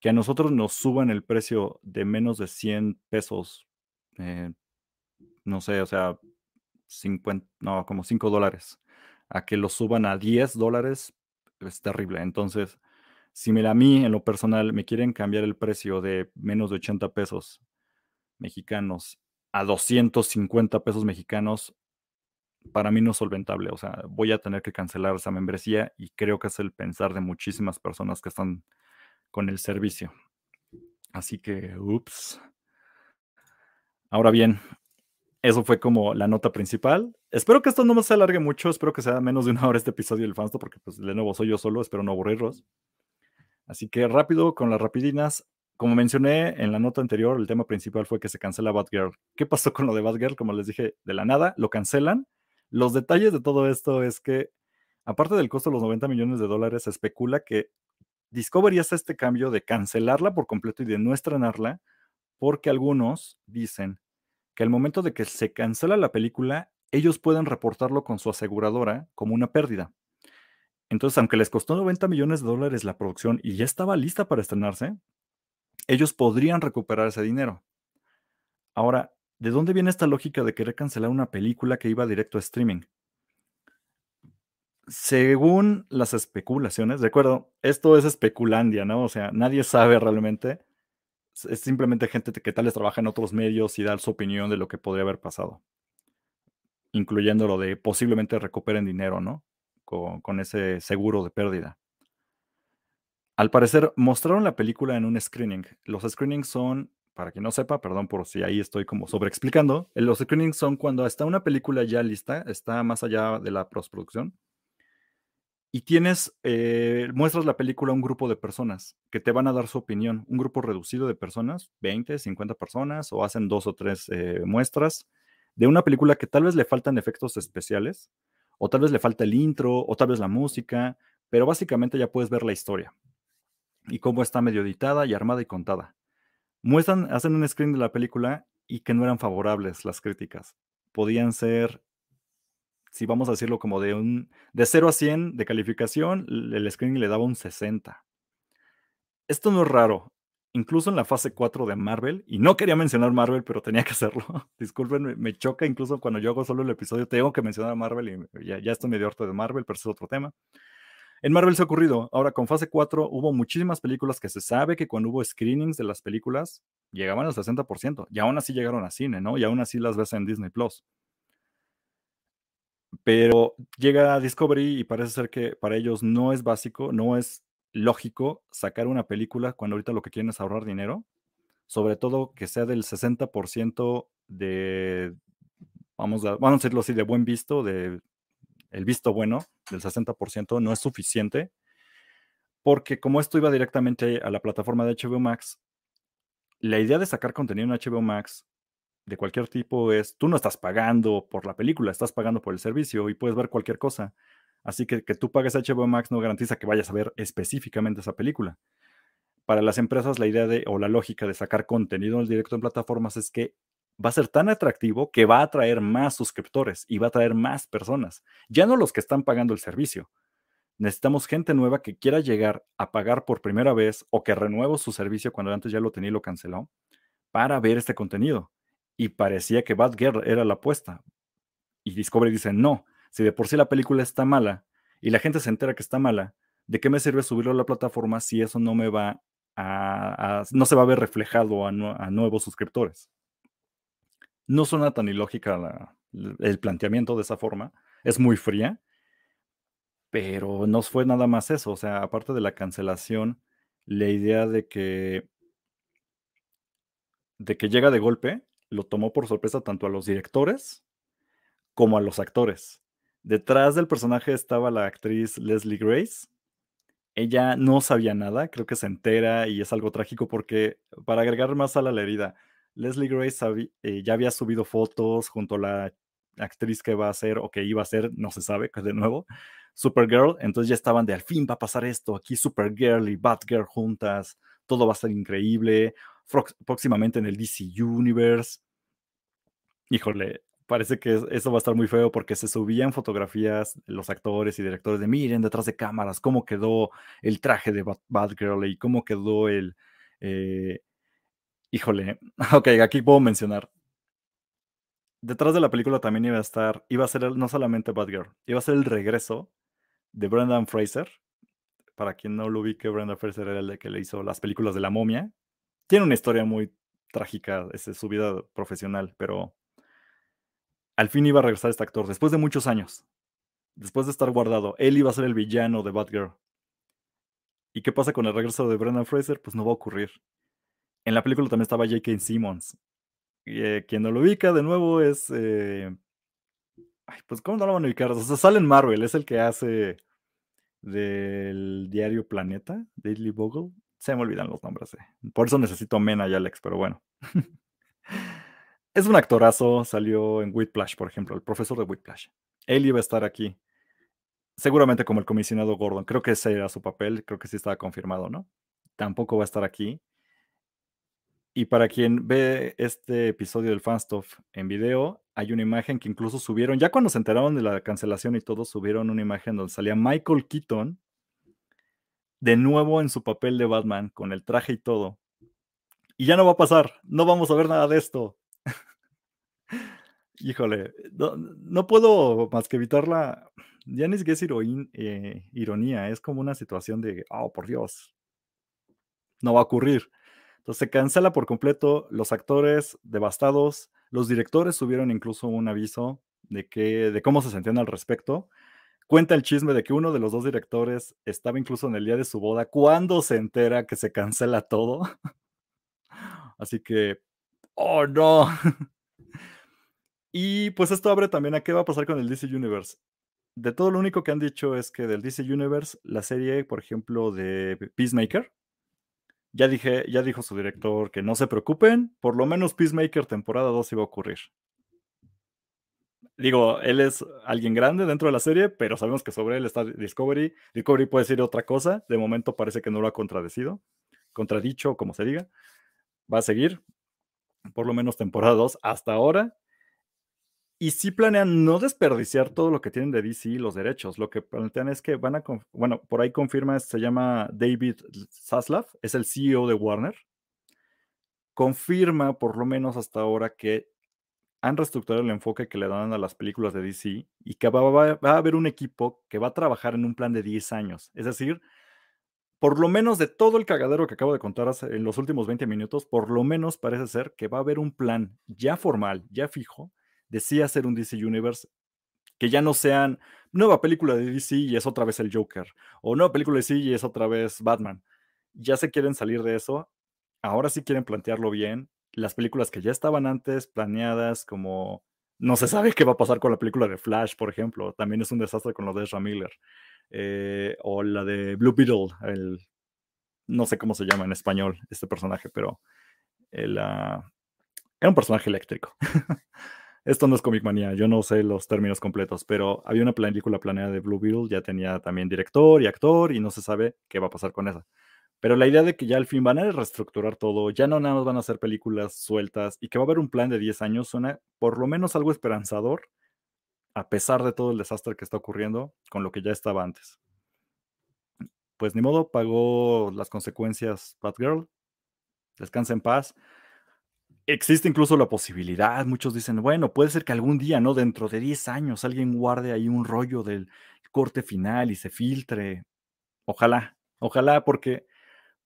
que a nosotros nos suban el precio de menos de 100 pesos, eh, no sé, o sea, 50, no, como 5 dólares, a que lo suban a 10 dólares, es terrible. Entonces, si me, a mí en lo personal me quieren cambiar el precio de menos de 80 pesos mexicanos a 250 pesos mexicanos, para mí no es solventable. O sea, voy a tener que cancelar esa membresía y creo que es el pensar de muchísimas personas que están con el servicio. Así que, ups. Ahora bien, eso fue como la nota principal. Espero que esto no se alargue mucho, espero que sea menos de una hora este episodio del Fansto, porque pues de nuevo soy yo solo, espero no aburrirlos. Así que rápido, con las rapidinas. Como mencioné en la nota anterior, el tema principal fue que se cancela Batgirl. ¿Qué pasó con lo de Batgirl? Como les dije, de la nada, lo cancelan. Los detalles de todo esto es que, aparte del costo de los 90 millones de dólares, se especula que Discovery este cambio de cancelarla por completo y de no estrenarla, porque algunos dicen que al momento de que se cancela la película, ellos pueden reportarlo con su aseguradora como una pérdida. Entonces, aunque les costó 90 millones de dólares la producción y ya estaba lista para estrenarse, ellos podrían recuperar ese dinero. Ahora, ¿de dónde viene esta lógica de querer cancelar una película que iba directo a streaming? Según las especulaciones, de acuerdo, esto es especulandia, ¿no? O sea, nadie sabe realmente. Es simplemente gente que tal vez trabaja en otros medios y da su opinión de lo que podría haber pasado. Incluyendo lo de posiblemente recuperen dinero, ¿no? Con, con ese seguro de pérdida. Al parecer, mostraron la película en un screening. Los screenings son, para quien no sepa, perdón por si ahí estoy como sobreexplicando, los screenings son cuando está una película ya lista, está más allá de la postproducción y tienes, eh, muestras la película a un grupo de personas que te van a dar su opinión, un grupo reducido de personas, 20, 50 personas, o hacen dos o tres eh, muestras de una película que tal vez le faltan efectos especiales, o tal vez le falta el intro, o tal vez la música, pero básicamente ya puedes ver la historia y cómo está medio editada y armada y contada. Muestran, hacen un screen de la película y que no eran favorables las críticas. Podían ser si vamos a decirlo como de un de 0 a 100 de calificación, el screening le daba un 60. Esto no es raro. incluso en la fase 4 de Marvel, y no quería mencionar Marvel, pero tenía que hacerlo. <laughs> Disculpen, me, choca incluso cuando yo hago solo el episodio, tengo que mencionar a Marvel y ya, ya estoy medio harto de Marvel, pero es otro tema. En Marvel se ha ocurrido. Ahora, con fase 4 hubo muchísimas películas que se sabe que cuando hubo screenings de las películas llegaban al 60%, y aún así llegaron a cine, ¿no? Y aún así las ves en Disney Plus. Pero llega a Discovery y parece ser que para ellos no es básico, no es lógico sacar una película cuando ahorita lo que quieren es ahorrar dinero, sobre todo que sea del 60% de, vamos a, decirlo así, de buen visto, de el visto bueno del 60%, no es suficiente, porque como esto iba directamente a la plataforma de HBO Max, la idea de sacar contenido en HBO Max de cualquier tipo es, tú no estás pagando por la película, estás pagando por el servicio y puedes ver cualquier cosa. Así que que tú pagues HBO Max no garantiza que vayas a ver específicamente esa película. Para las empresas la idea de o la lógica de sacar contenido en directo en plataformas es que va a ser tan atractivo que va a atraer más suscriptores y va a atraer más personas, ya no los que están pagando el servicio. Necesitamos gente nueva que quiera llegar a pagar por primera vez o que renueve su servicio cuando antes ya lo tenía y lo canceló para ver este contenido. Y parecía que Bad Girl era la apuesta. Y Discovery dice, no, si de por sí la película está mala y la gente se entera que está mala, ¿de qué me sirve subirlo a la plataforma si eso no me va a, no se va a ver reflejado a, nuevos suscriptores? No suena tan ilógica el planteamiento de esa forma, es muy fría, pero no fue nada más eso, o sea, aparte de la cancelación, la idea de que de que llega de golpe, lo tomó por sorpresa tanto a los directores como a los actores. Detrás del personaje estaba la actriz Leslie Grace. Ella no sabía nada, creo que se entera y es algo trágico porque, para agregar más a la herida, Leslie Grace eh, ya había subido fotos junto a la actriz que va a ser o que iba a ser, no se sabe, de nuevo, Supergirl. Entonces ya estaban de al fin va a pasar esto, aquí Supergirl y Batgirl juntas, todo va a ser increíble. Próximamente en el DC Universe. Híjole, parece que eso va a estar muy feo porque se subían fotografías los actores y directores de miren detrás de cámaras cómo quedó el traje de Batgirl y cómo quedó el... Eh, híjole, <laughs> ok, aquí puedo mencionar. Detrás de la película también iba a estar, iba a ser no solamente Batgirl, iba a ser el regreso de Brendan Fraser. Para quien no lo ubique, Brendan Fraser era el que le hizo las películas de la momia. Tiene una historia muy trágica, es su vida profesional, pero al fin iba a regresar este actor, después de muchos años, después de estar guardado, él iba a ser el villano de Batgirl. ¿Y qué pasa con el regreso de Brendan Fraser? Pues no va a ocurrir. En la película también estaba J.K. Simmons. Y, eh, quien no lo ubica de nuevo es. Eh, ay, pues, ¿cómo no lo van a ubicar? O sea, sale en Marvel, es el que hace del diario Planeta, Daily Bogle. Se me olvidan los nombres. Eh. Por eso necesito Mena y Alex, pero bueno. <laughs> es un actorazo, salió en Whiplash, por ejemplo, el profesor de Whiplash. Él iba a estar aquí, seguramente como el comisionado Gordon. Creo que ese era su papel, creo que sí estaba confirmado, ¿no? Tampoco va a estar aquí. Y para quien ve este episodio del Fanstuff en video, hay una imagen que incluso subieron, ya cuando se enteraron de la cancelación y todo, subieron una imagen donde salía Michael Keaton de nuevo en su papel de Batman, con el traje y todo. Y ya no va a pasar, no vamos a ver nada de esto. Híjole, no, puedo más que evitarla. Ya ni siquiera es eh, ironía, es como una situación de, oh, por Dios, no va a ocurrir. Entonces se cancela por completo, los actores devastados, los directores subieron incluso un aviso de, que, de cómo se sentían al respecto. Cuenta el chisme de que uno de los dos directores estaba incluso en el día de su boda cuando se entera que se cancela todo. Así que, oh no. Y pues esto abre también a qué va a pasar con el DC Universe. De todo lo único que han dicho es que del DC Universe, la serie, por ejemplo, de Peacemaker, ya dije, ya dijo su director que no se preocupen, por lo menos Peacemaker temporada 2 iba a ocurrir. Digo, él es alguien grande dentro de la serie, pero sabemos que sobre él está Discovery. Discovery puede decir otra cosa. De momento parece que no lo ha contradecido, contradicho, como se diga. Va a seguir, por lo menos temporada 2 hasta ahora. Y sí planean no desperdiciar todo lo que tienen de DC los derechos. Lo que plantean es que van a, bueno, por ahí confirma, se llama David Zaslav, es el CEO de Warner. confirma, por lo menos hasta ahora, que han reestructurado el enfoque que le dan a las películas de DC y que va, a haber un equipo que va a trabajar en un plan de 10 años. Es decir, por lo menos de todo el cagadero que acabo de contar en los últimos 20 minutos, por lo menos parece ser que va a haber un plan ya formal, ya fijo, de sí hacer un DC Universe que ya no sean nueva película de DC y es otra vez el Joker, o nueva película de DC y es otra vez Batman. Ya se quieren salir de eso, ahora sí quieren plantearlo bien. Las películas que ya estaban antes planeadas, como no se sabe qué va a pasar con la película de Flash, por ejemplo, también es un desastre con lo de Ezra Miller, eh, o la de Blue Beetle, el, no sé cómo se llama en español este personaje, pero el, era un personaje eléctrico. <laughs> esto no es Comic Manía, yo no sé los términos completos, pero había una película planeada de Blue Beetle, ya tenía también director y actor y no se sabe qué va a pasar con esa. Pero la idea de que ya al fin van a reestructurar todo, ya no nada más van a hacer películas sueltas y que va a haber un plan de 10 años, suena por lo menos algo esperanzador, a pesar de todo el desastre que está ocurriendo con lo que ya estaba antes. Pues ni modo, pagó las consecuencias Batgirl, descansa en paz existe incluso la posibilidad, muchos dicen, bueno, puede ser que algún día, ¿no? Dentro de 10 años alguien guarde ahí un rollo del corte final y se filtre. Ojalá, ojalá, porque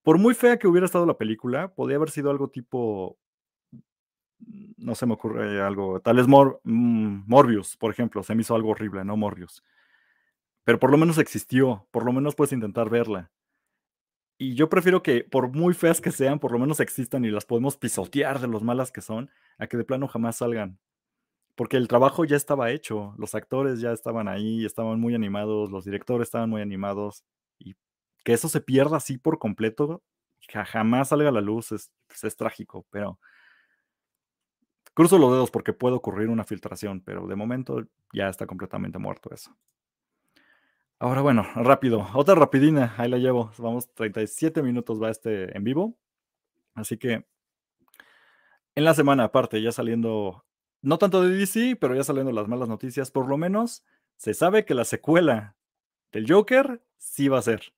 por muy fea que hubiera estado la película, podría haber sido algo tipo, no se me ocurre algo, tal vez mm, Morbius, por ejemplo, se me hizo algo horrible, ¿no? Morbius. Pero por lo menos existió, por lo menos puedes intentar verla. Y yo prefiero que, por muy feas que sean, por lo menos existan y las podemos pisotear de los malas que son, a que de plano jamás salgan. Porque el trabajo ya estaba hecho, los actores ya estaban ahí, estaban muy animados, los directores estaban muy animados. Y que eso se pierda así por completo, que jamás salga a la luz, es, pues, es trágico, pero cruzo los dedos porque puede ocurrir una filtración, pero de momento ya está completamente muerto eso. Ahora bueno, rápido, otra rapidina, ahí la llevo. Vamos, 37 minutos va este en vivo. Así que en la semana aparte, ya saliendo, no tanto de DC, pero ya saliendo las malas noticias, por lo menos se sabe que la secuela del Joker sí va a ser.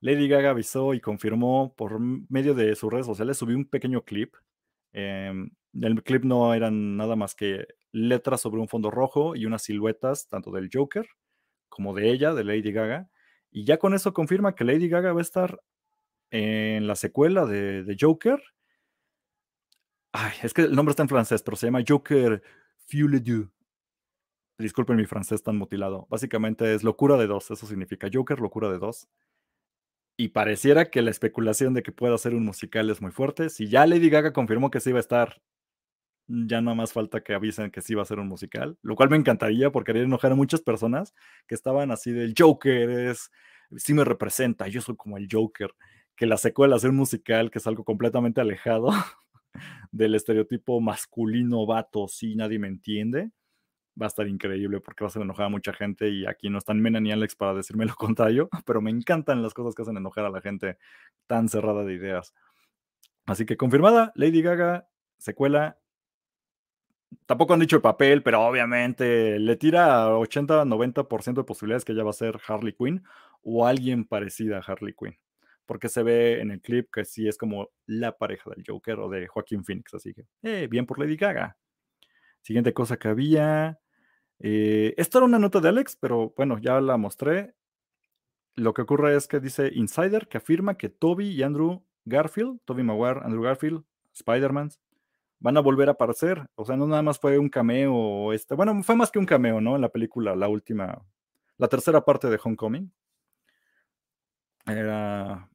Lady Gaga avisó y confirmó por medio de sus redes sociales, subió un pequeño clip. Em, el clip no eran nada más que letras sobre un fondo rojo y unas siluetas, tanto del Joker como de ella, de Lady Gaga. Y ya con eso confirma que Lady Gaga va a estar en la secuela de, Joker. Ay, es que el nombre está en francés, pero se llama Joker Fule du. Disculpen mi francés tan mutilado. Básicamente es locura de dos, eso significa Joker, locura de dos. Y pareciera que la especulación de que pueda ser un musical es muy fuerte. Si ya Lady Gaga confirmó que sí iba a estar ya no más falta que avisen que sí va a ser un musical, lo cual me encantaría porque haría enojar a muchas personas que estaban así del Joker es, sí me representa, yo soy como el Joker, que la secuela sea un musical que es algo completamente alejado <laughs> del estereotipo masculino vato, sí, nadie me entiende, va a estar increíble porque va a hacer enojar a mucha gente y aquí no están Mena ni Alex para decirme <laughs> lo contrario, pero me encantan las cosas que hacen enojar a la gente tan cerrada de ideas. Así que confirmada, Lady Gaga, secuela tampoco han dicho el papel, pero obviamente le tira 80-90% de posibilidades que ella va a ser Harley Quinn o alguien parecida a Harley Quinn. Porque se ve en el clip que sí es como la pareja del Joker o de Joaquín Phoenix. Así que, eh, bien por Lady Gaga. Siguiente cosa que había. Eh, esta era una nota de Alex, pero bueno, ya la mostré. Lo que ocurre es que dice Insider que afirma que Toby y Andrew Garfield, Toby Maguire, Andrew Garfield, Spider-Man, van a volver a aparecer. O sea, no nada más fue un cameo, este, bueno, fue más que un cameo, ¿no? En la película, la última, la tercera parte de Homecoming. Era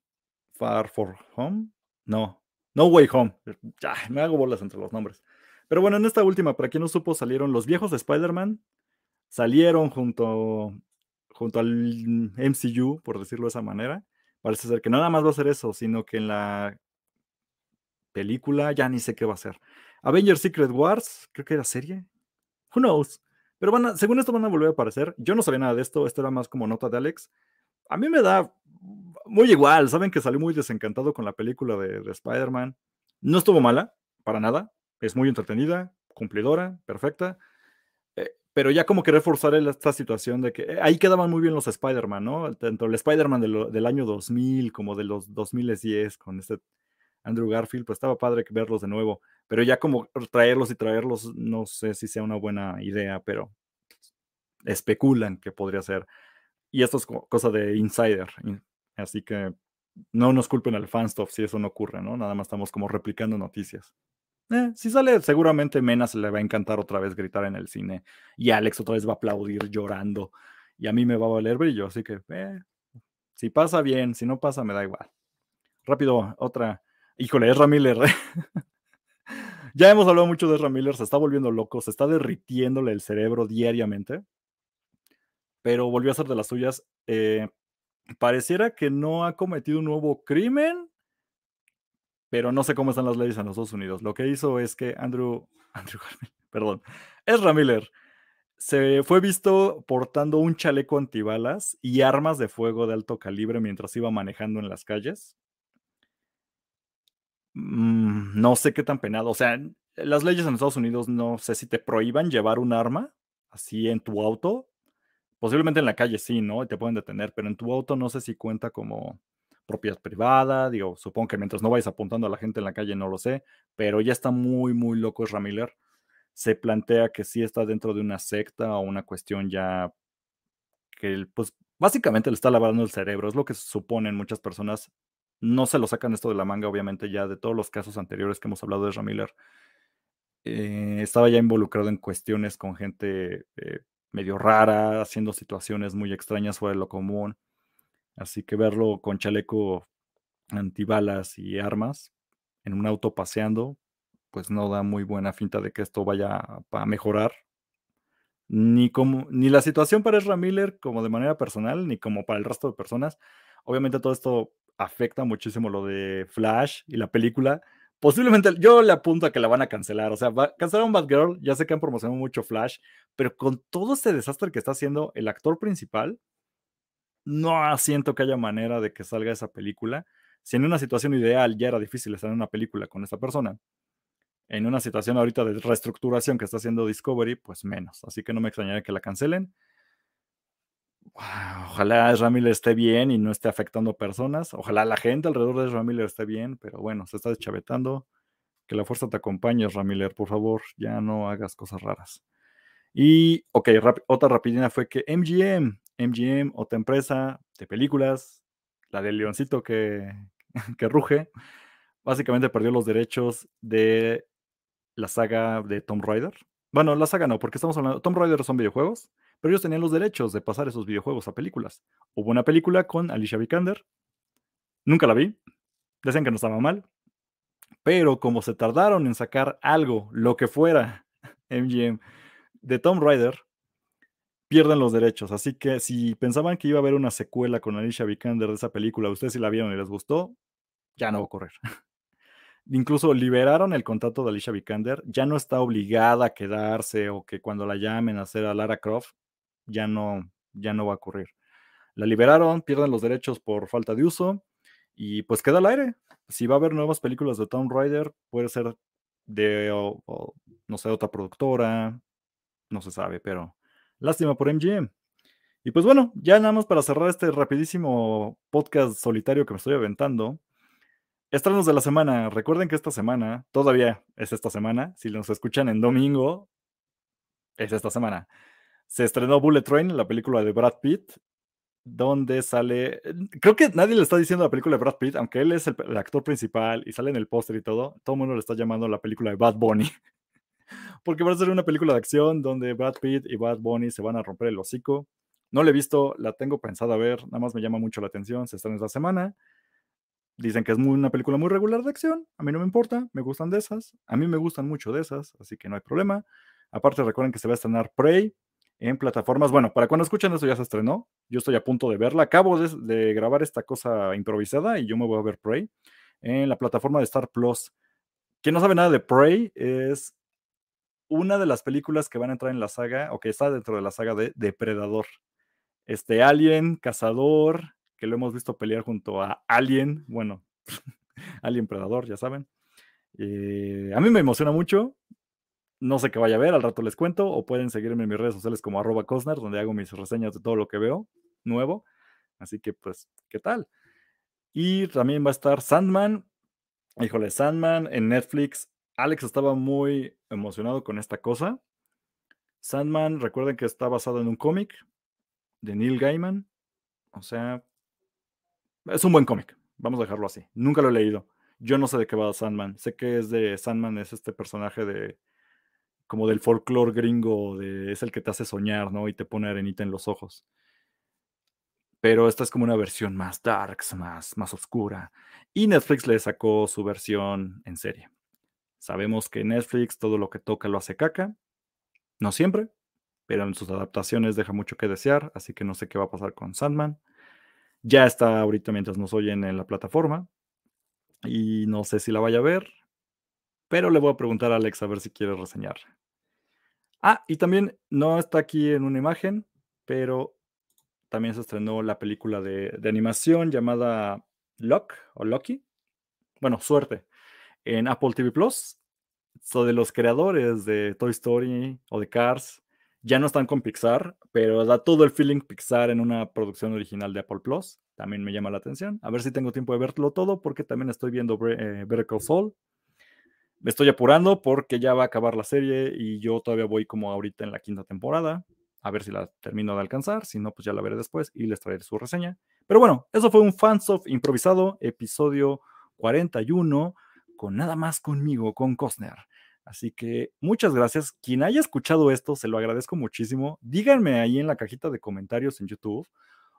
Far For Home. No, No Way Home. Ya, me hago bolas entre los nombres. Pero bueno, en esta última, para quien no supo, salieron los viejos de Spider-Man. Salieron junto, junto al MCU, por decirlo de esa manera. Parece ser que nada más va a ser eso, sino que en la película, ya ni sé qué va a ser. Avengers Secret Wars, creo que era serie. Who knows? Pero van según esto van a volver a aparecer. Yo no sabía nada de esto, esto era más como nota de Alex. A mí me da muy igual, saben que salí muy desencantado con la película de, Spider-Man. No estuvo mala, para nada. Es muy entretenida, cumplidora, perfecta. Eh, pero ya como que reforzar esta situación de que eh, ahí quedaban muy bien los Spider-Man, ¿no? Tanto el Spider-Man del, del año 2000 como de los 2010, con este Andrew Garfield, pues estaba padre verlos de nuevo, pero ya como traerlos y traerlos, no sé si sea una buena idea, pero especulan que podría ser. Y esto es cosa de insider, así que no nos culpen al fanstuff si eso no ocurre, ¿no? Nada más estamos como replicando noticias. Eh, si sale, seguramente Mena se le va a encantar otra vez gritar en el cine y Alex otra vez va a aplaudir llorando y a mí me va a valer brillo, así que eh, si pasa bien, si no pasa me da igual. Rápido, otra. Híjole, es Miller. <laughs> ya hemos hablado mucho de Ezra Miller, se está volviendo loco, se está derritiéndole el cerebro diariamente, pero volvió a ser de las suyas. Eh, pareciera que no ha cometido un nuevo crimen, pero no sé cómo están las leyes en los Estados Unidos. Lo que hizo es que Andrew, <laughs> Andrew perdón, Ezra Miller se fue visto portando un chaleco antibalas y armas de fuego de alto calibre mientras iba manejando en las calles. Mm, no sé qué tan penado. O sea, las leyes en Estados Unidos no sé si te prohíban llevar un arma así en tu auto. Posiblemente en la calle sí, ¿no? Te pueden detener, pero en tu auto no sé si cuenta como propiedad privada. Digo, supongo que mientras no vayas apuntando a la gente en la calle, no lo sé, pero ya está muy, muy loco es Ramiller. Se plantea que sí está dentro de una secta o una cuestión ya que, pues, básicamente le está lavando el cerebro. Es lo que suponen muchas personas. No se lo sacan esto de la manga, obviamente, ya de todos los casos anteriores que hemos hablado de Ramiller. Eh, estaba ya involucrado en cuestiones con gente eh, medio rara, haciendo situaciones muy extrañas fuera de lo común. Así que verlo con chaleco antibalas y armas en un auto paseando, pues no da muy buena finta de que esto vaya a mejorar. Ni, como, ni la situación para Ezra Miller como de manera personal, ni como para el resto de personas. Obviamente todo esto afecta muchísimo lo de Flash y la película. Posiblemente yo le apunto a que la van a cancelar. O sea, va, cancelaron Batgirl, ya sé que han promocionado mucho Flash, pero con todo este desastre que está haciendo el actor principal, no siento que haya manera de que salga esa película. Si en una situación ideal ya era difícil estar en una película con esta persona, en una situación ahorita de reestructuración que está haciendo Discovery, pues menos. Así que no me extrañaría que la cancelen. Ojalá Ramiller esté bien y no esté afectando personas. Ojalá la gente alrededor de Ramiller esté bien, pero bueno, se está deschavetando. Que la fuerza te acompañe, Ramiller, por favor, ya no hagas cosas raras. Y, ok, otra rapidina fue que MGM MGM, otra empresa de películas, la del leoncito que, <laughs> que ruge, básicamente perdió los derechos de la saga de Tomb Raider. Bueno, la saga no, porque estamos hablando, Tomb Raider son videojuegos, pero ellos tenían los derechos de pasar esos videojuegos a películas. Hubo una película con Alicia Vikander, nunca la vi, decían que no estaba mal, pero como se tardaron en sacar algo, lo que fuera <laughs> MGM de Tomb Raider, pierden los derechos. Así que si pensaban que iba a haber una secuela con Alicia Vikander de esa película, ustedes si la vieron y les gustó, ya no va a ocurrir. <laughs> Incluso liberaron el contrato de Alicia Vikander, ya no está obligada a quedarse o que cuando la llamen a hacer a Lara Croft, ya no, ya no va a ocurrir. La liberaron, pierden los derechos por falta de uso y pues queda al aire. Si va a haber nuevas películas de Tomb Raider, puede ser de, no sé, otra productora, no se sabe, pero Lástima por MGM. Y pues bueno, ya nada más para cerrar este rapidísimo podcast solitario que me estoy aventando. Estrenos de la semana. Recuerden que esta semana, todavía es esta semana, si nos escuchan en domingo, es esta semana. Se estrenó Bullet Train, la película de Brad Pitt, donde sale, creo que nadie le está diciendo la película de Brad Pitt, aunque él es el, el actor principal y sale en el póster y todo, todo el mundo le está llamando la película de Bad Bunny. <laughs> porque va a ser una película de acción donde Brad Pitt y Bad Bunny se van a romper el hocico. No la he visto, la tengo pensada ver, nada más me llama mucho la atención, se estrena esta semana. Dicen que es una película muy regular de acción, a mí no me importa, me gustan de esas, a mí me gustan mucho de esas, así que no hay problema. Aparte recuerden que se va a estrenar Prey en plataformas, bueno, para cuando escuchen eso ya se estrenó, yo estoy a punto de verla, acabo de, de grabar esta cosa improvisada y yo me voy a ver Prey en la plataforma de Star Plus. Quien no sabe nada de Prey es una de las películas que van a entrar en la saga, o que está dentro de la saga de Depredador. Este Alien, Cazador, que lo hemos visto pelear junto a Alien, bueno, <laughs> Alien Predador, ya saben. Eh, a mí me emociona mucho. No sé qué vaya a ver, al rato les cuento, o pueden seguirme en mis redes sociales como arroba Cosner, donde hago mis reseñas de todo lo que veo nuevo. Así que, pues, ¿qué tal? Y también va a estar Sandman, Híjole, Sandman en Netflix. Alex estaba muy emocionado con esta cosa. Sandman, recuerden que está basado en un cómic de Neil Gaiman. O sea, es un buen cómic. Vamos a dejarlo así. Nunca lo he leído. Yo no sé de qué va Sandman. Sé que es de Sandman, es este personaje de como del folclore gringo, de, es el que te hace soñar, ¿no? Y te pone arenita en los ojos. Pero esta es como una versión más darks, más, más oscura. Y Netflix le sacó su versión en serie. Sabemos que Netflix todo lo que toca lo hace caca. No siempre, pero en sus adaptaciones deja mucho que desear, así que no sé qué va a pasar con Sandman. Ya está ahorita mientras nos oyen en la plataforma. Y no sé si la vaya a ver, pero le voy a preguntar a Alex a ver si quiere reseñar. Ah, y también no está aquí en una imagen, pero también se estrenó la película de, animación llamada Luck o Lucky. Bueno, suerte. En Apple TV Plus. So de los creadores de Toy Story o de Cars. Ya no están con Pixar, pero da todo el feeling Pixar en una producción original de Apple Plus. También me llama la atención. A ver si tengo tiempo de verlo todo, porque también estoy viendo eh, Better Call Saul me estoy apurando porque ya va a acabar la serie y yo todavía voy como ahorita en la quinta temporada. A ver si la termino de alcanzar. Si no, pues ya la veré después y les traeré su reseña. Pero bueno, eso fue un Fansoft improvisado, episodio 41, nada más conmigo, con Costner. Así que muchas gracias. Quien haya escuchado esto, se lo agradezco muchísimo. Díganme ahí en la cajita de comentarios en YouTube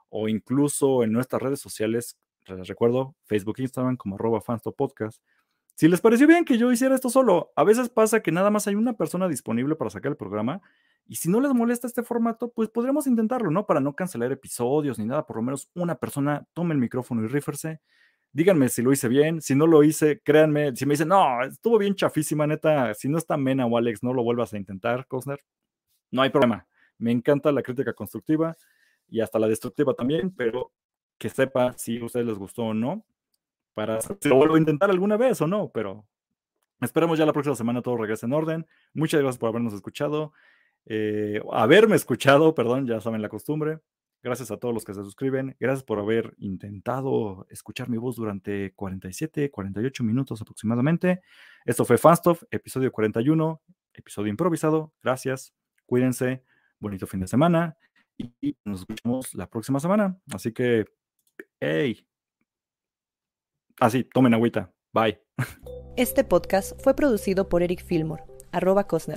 o incluso en nuestras redes sociales. Les recuerdo, Facebook, Instagram como arroba Podcast si les pareció bien que yo hiciera esto solo, a veces pasa que nada más hay una persona disponible para sacar el programa y si no les molesta este formato, pues podríamos intentarlo, ¿no? Para no cancelar episodios ni nada, por lo menos una persona tome el micrófono y ríferse. Díganme si lo hice bien, si no lo hice, créanme, si me dicen, no, estuvo bien chafísima, neta, si no está Mena o Alex, no lo vuelvas a intentar, Cosner, no hay problema. Me encanta la crítica constructiva y hasta la destructiva también, pero que sepa si a ustedes les gustó o no para si lo vuelvo a intentar alguna vez o no, pero esperemos ya la próxima semana todo regrese en orden. Muchas gracias por habernos escuchado, eh, haberme escuchado, perdón, ya saben la costumbre. Gracias a todos los que se suscriben. Gracias por haber intentado escuchar mi voz durante 47, 48 minutos aproximadamente. Esto fue Fastov, episodio 41, episodio improvisado. Gracias. Cuídense. Bonito fin de semana. Y nos escuchamos la próxima semana. Así que, hey, Así, ah, tomen agüita. Bye. Este podcast fue producido por Eric Fillmore, arroba Cosner.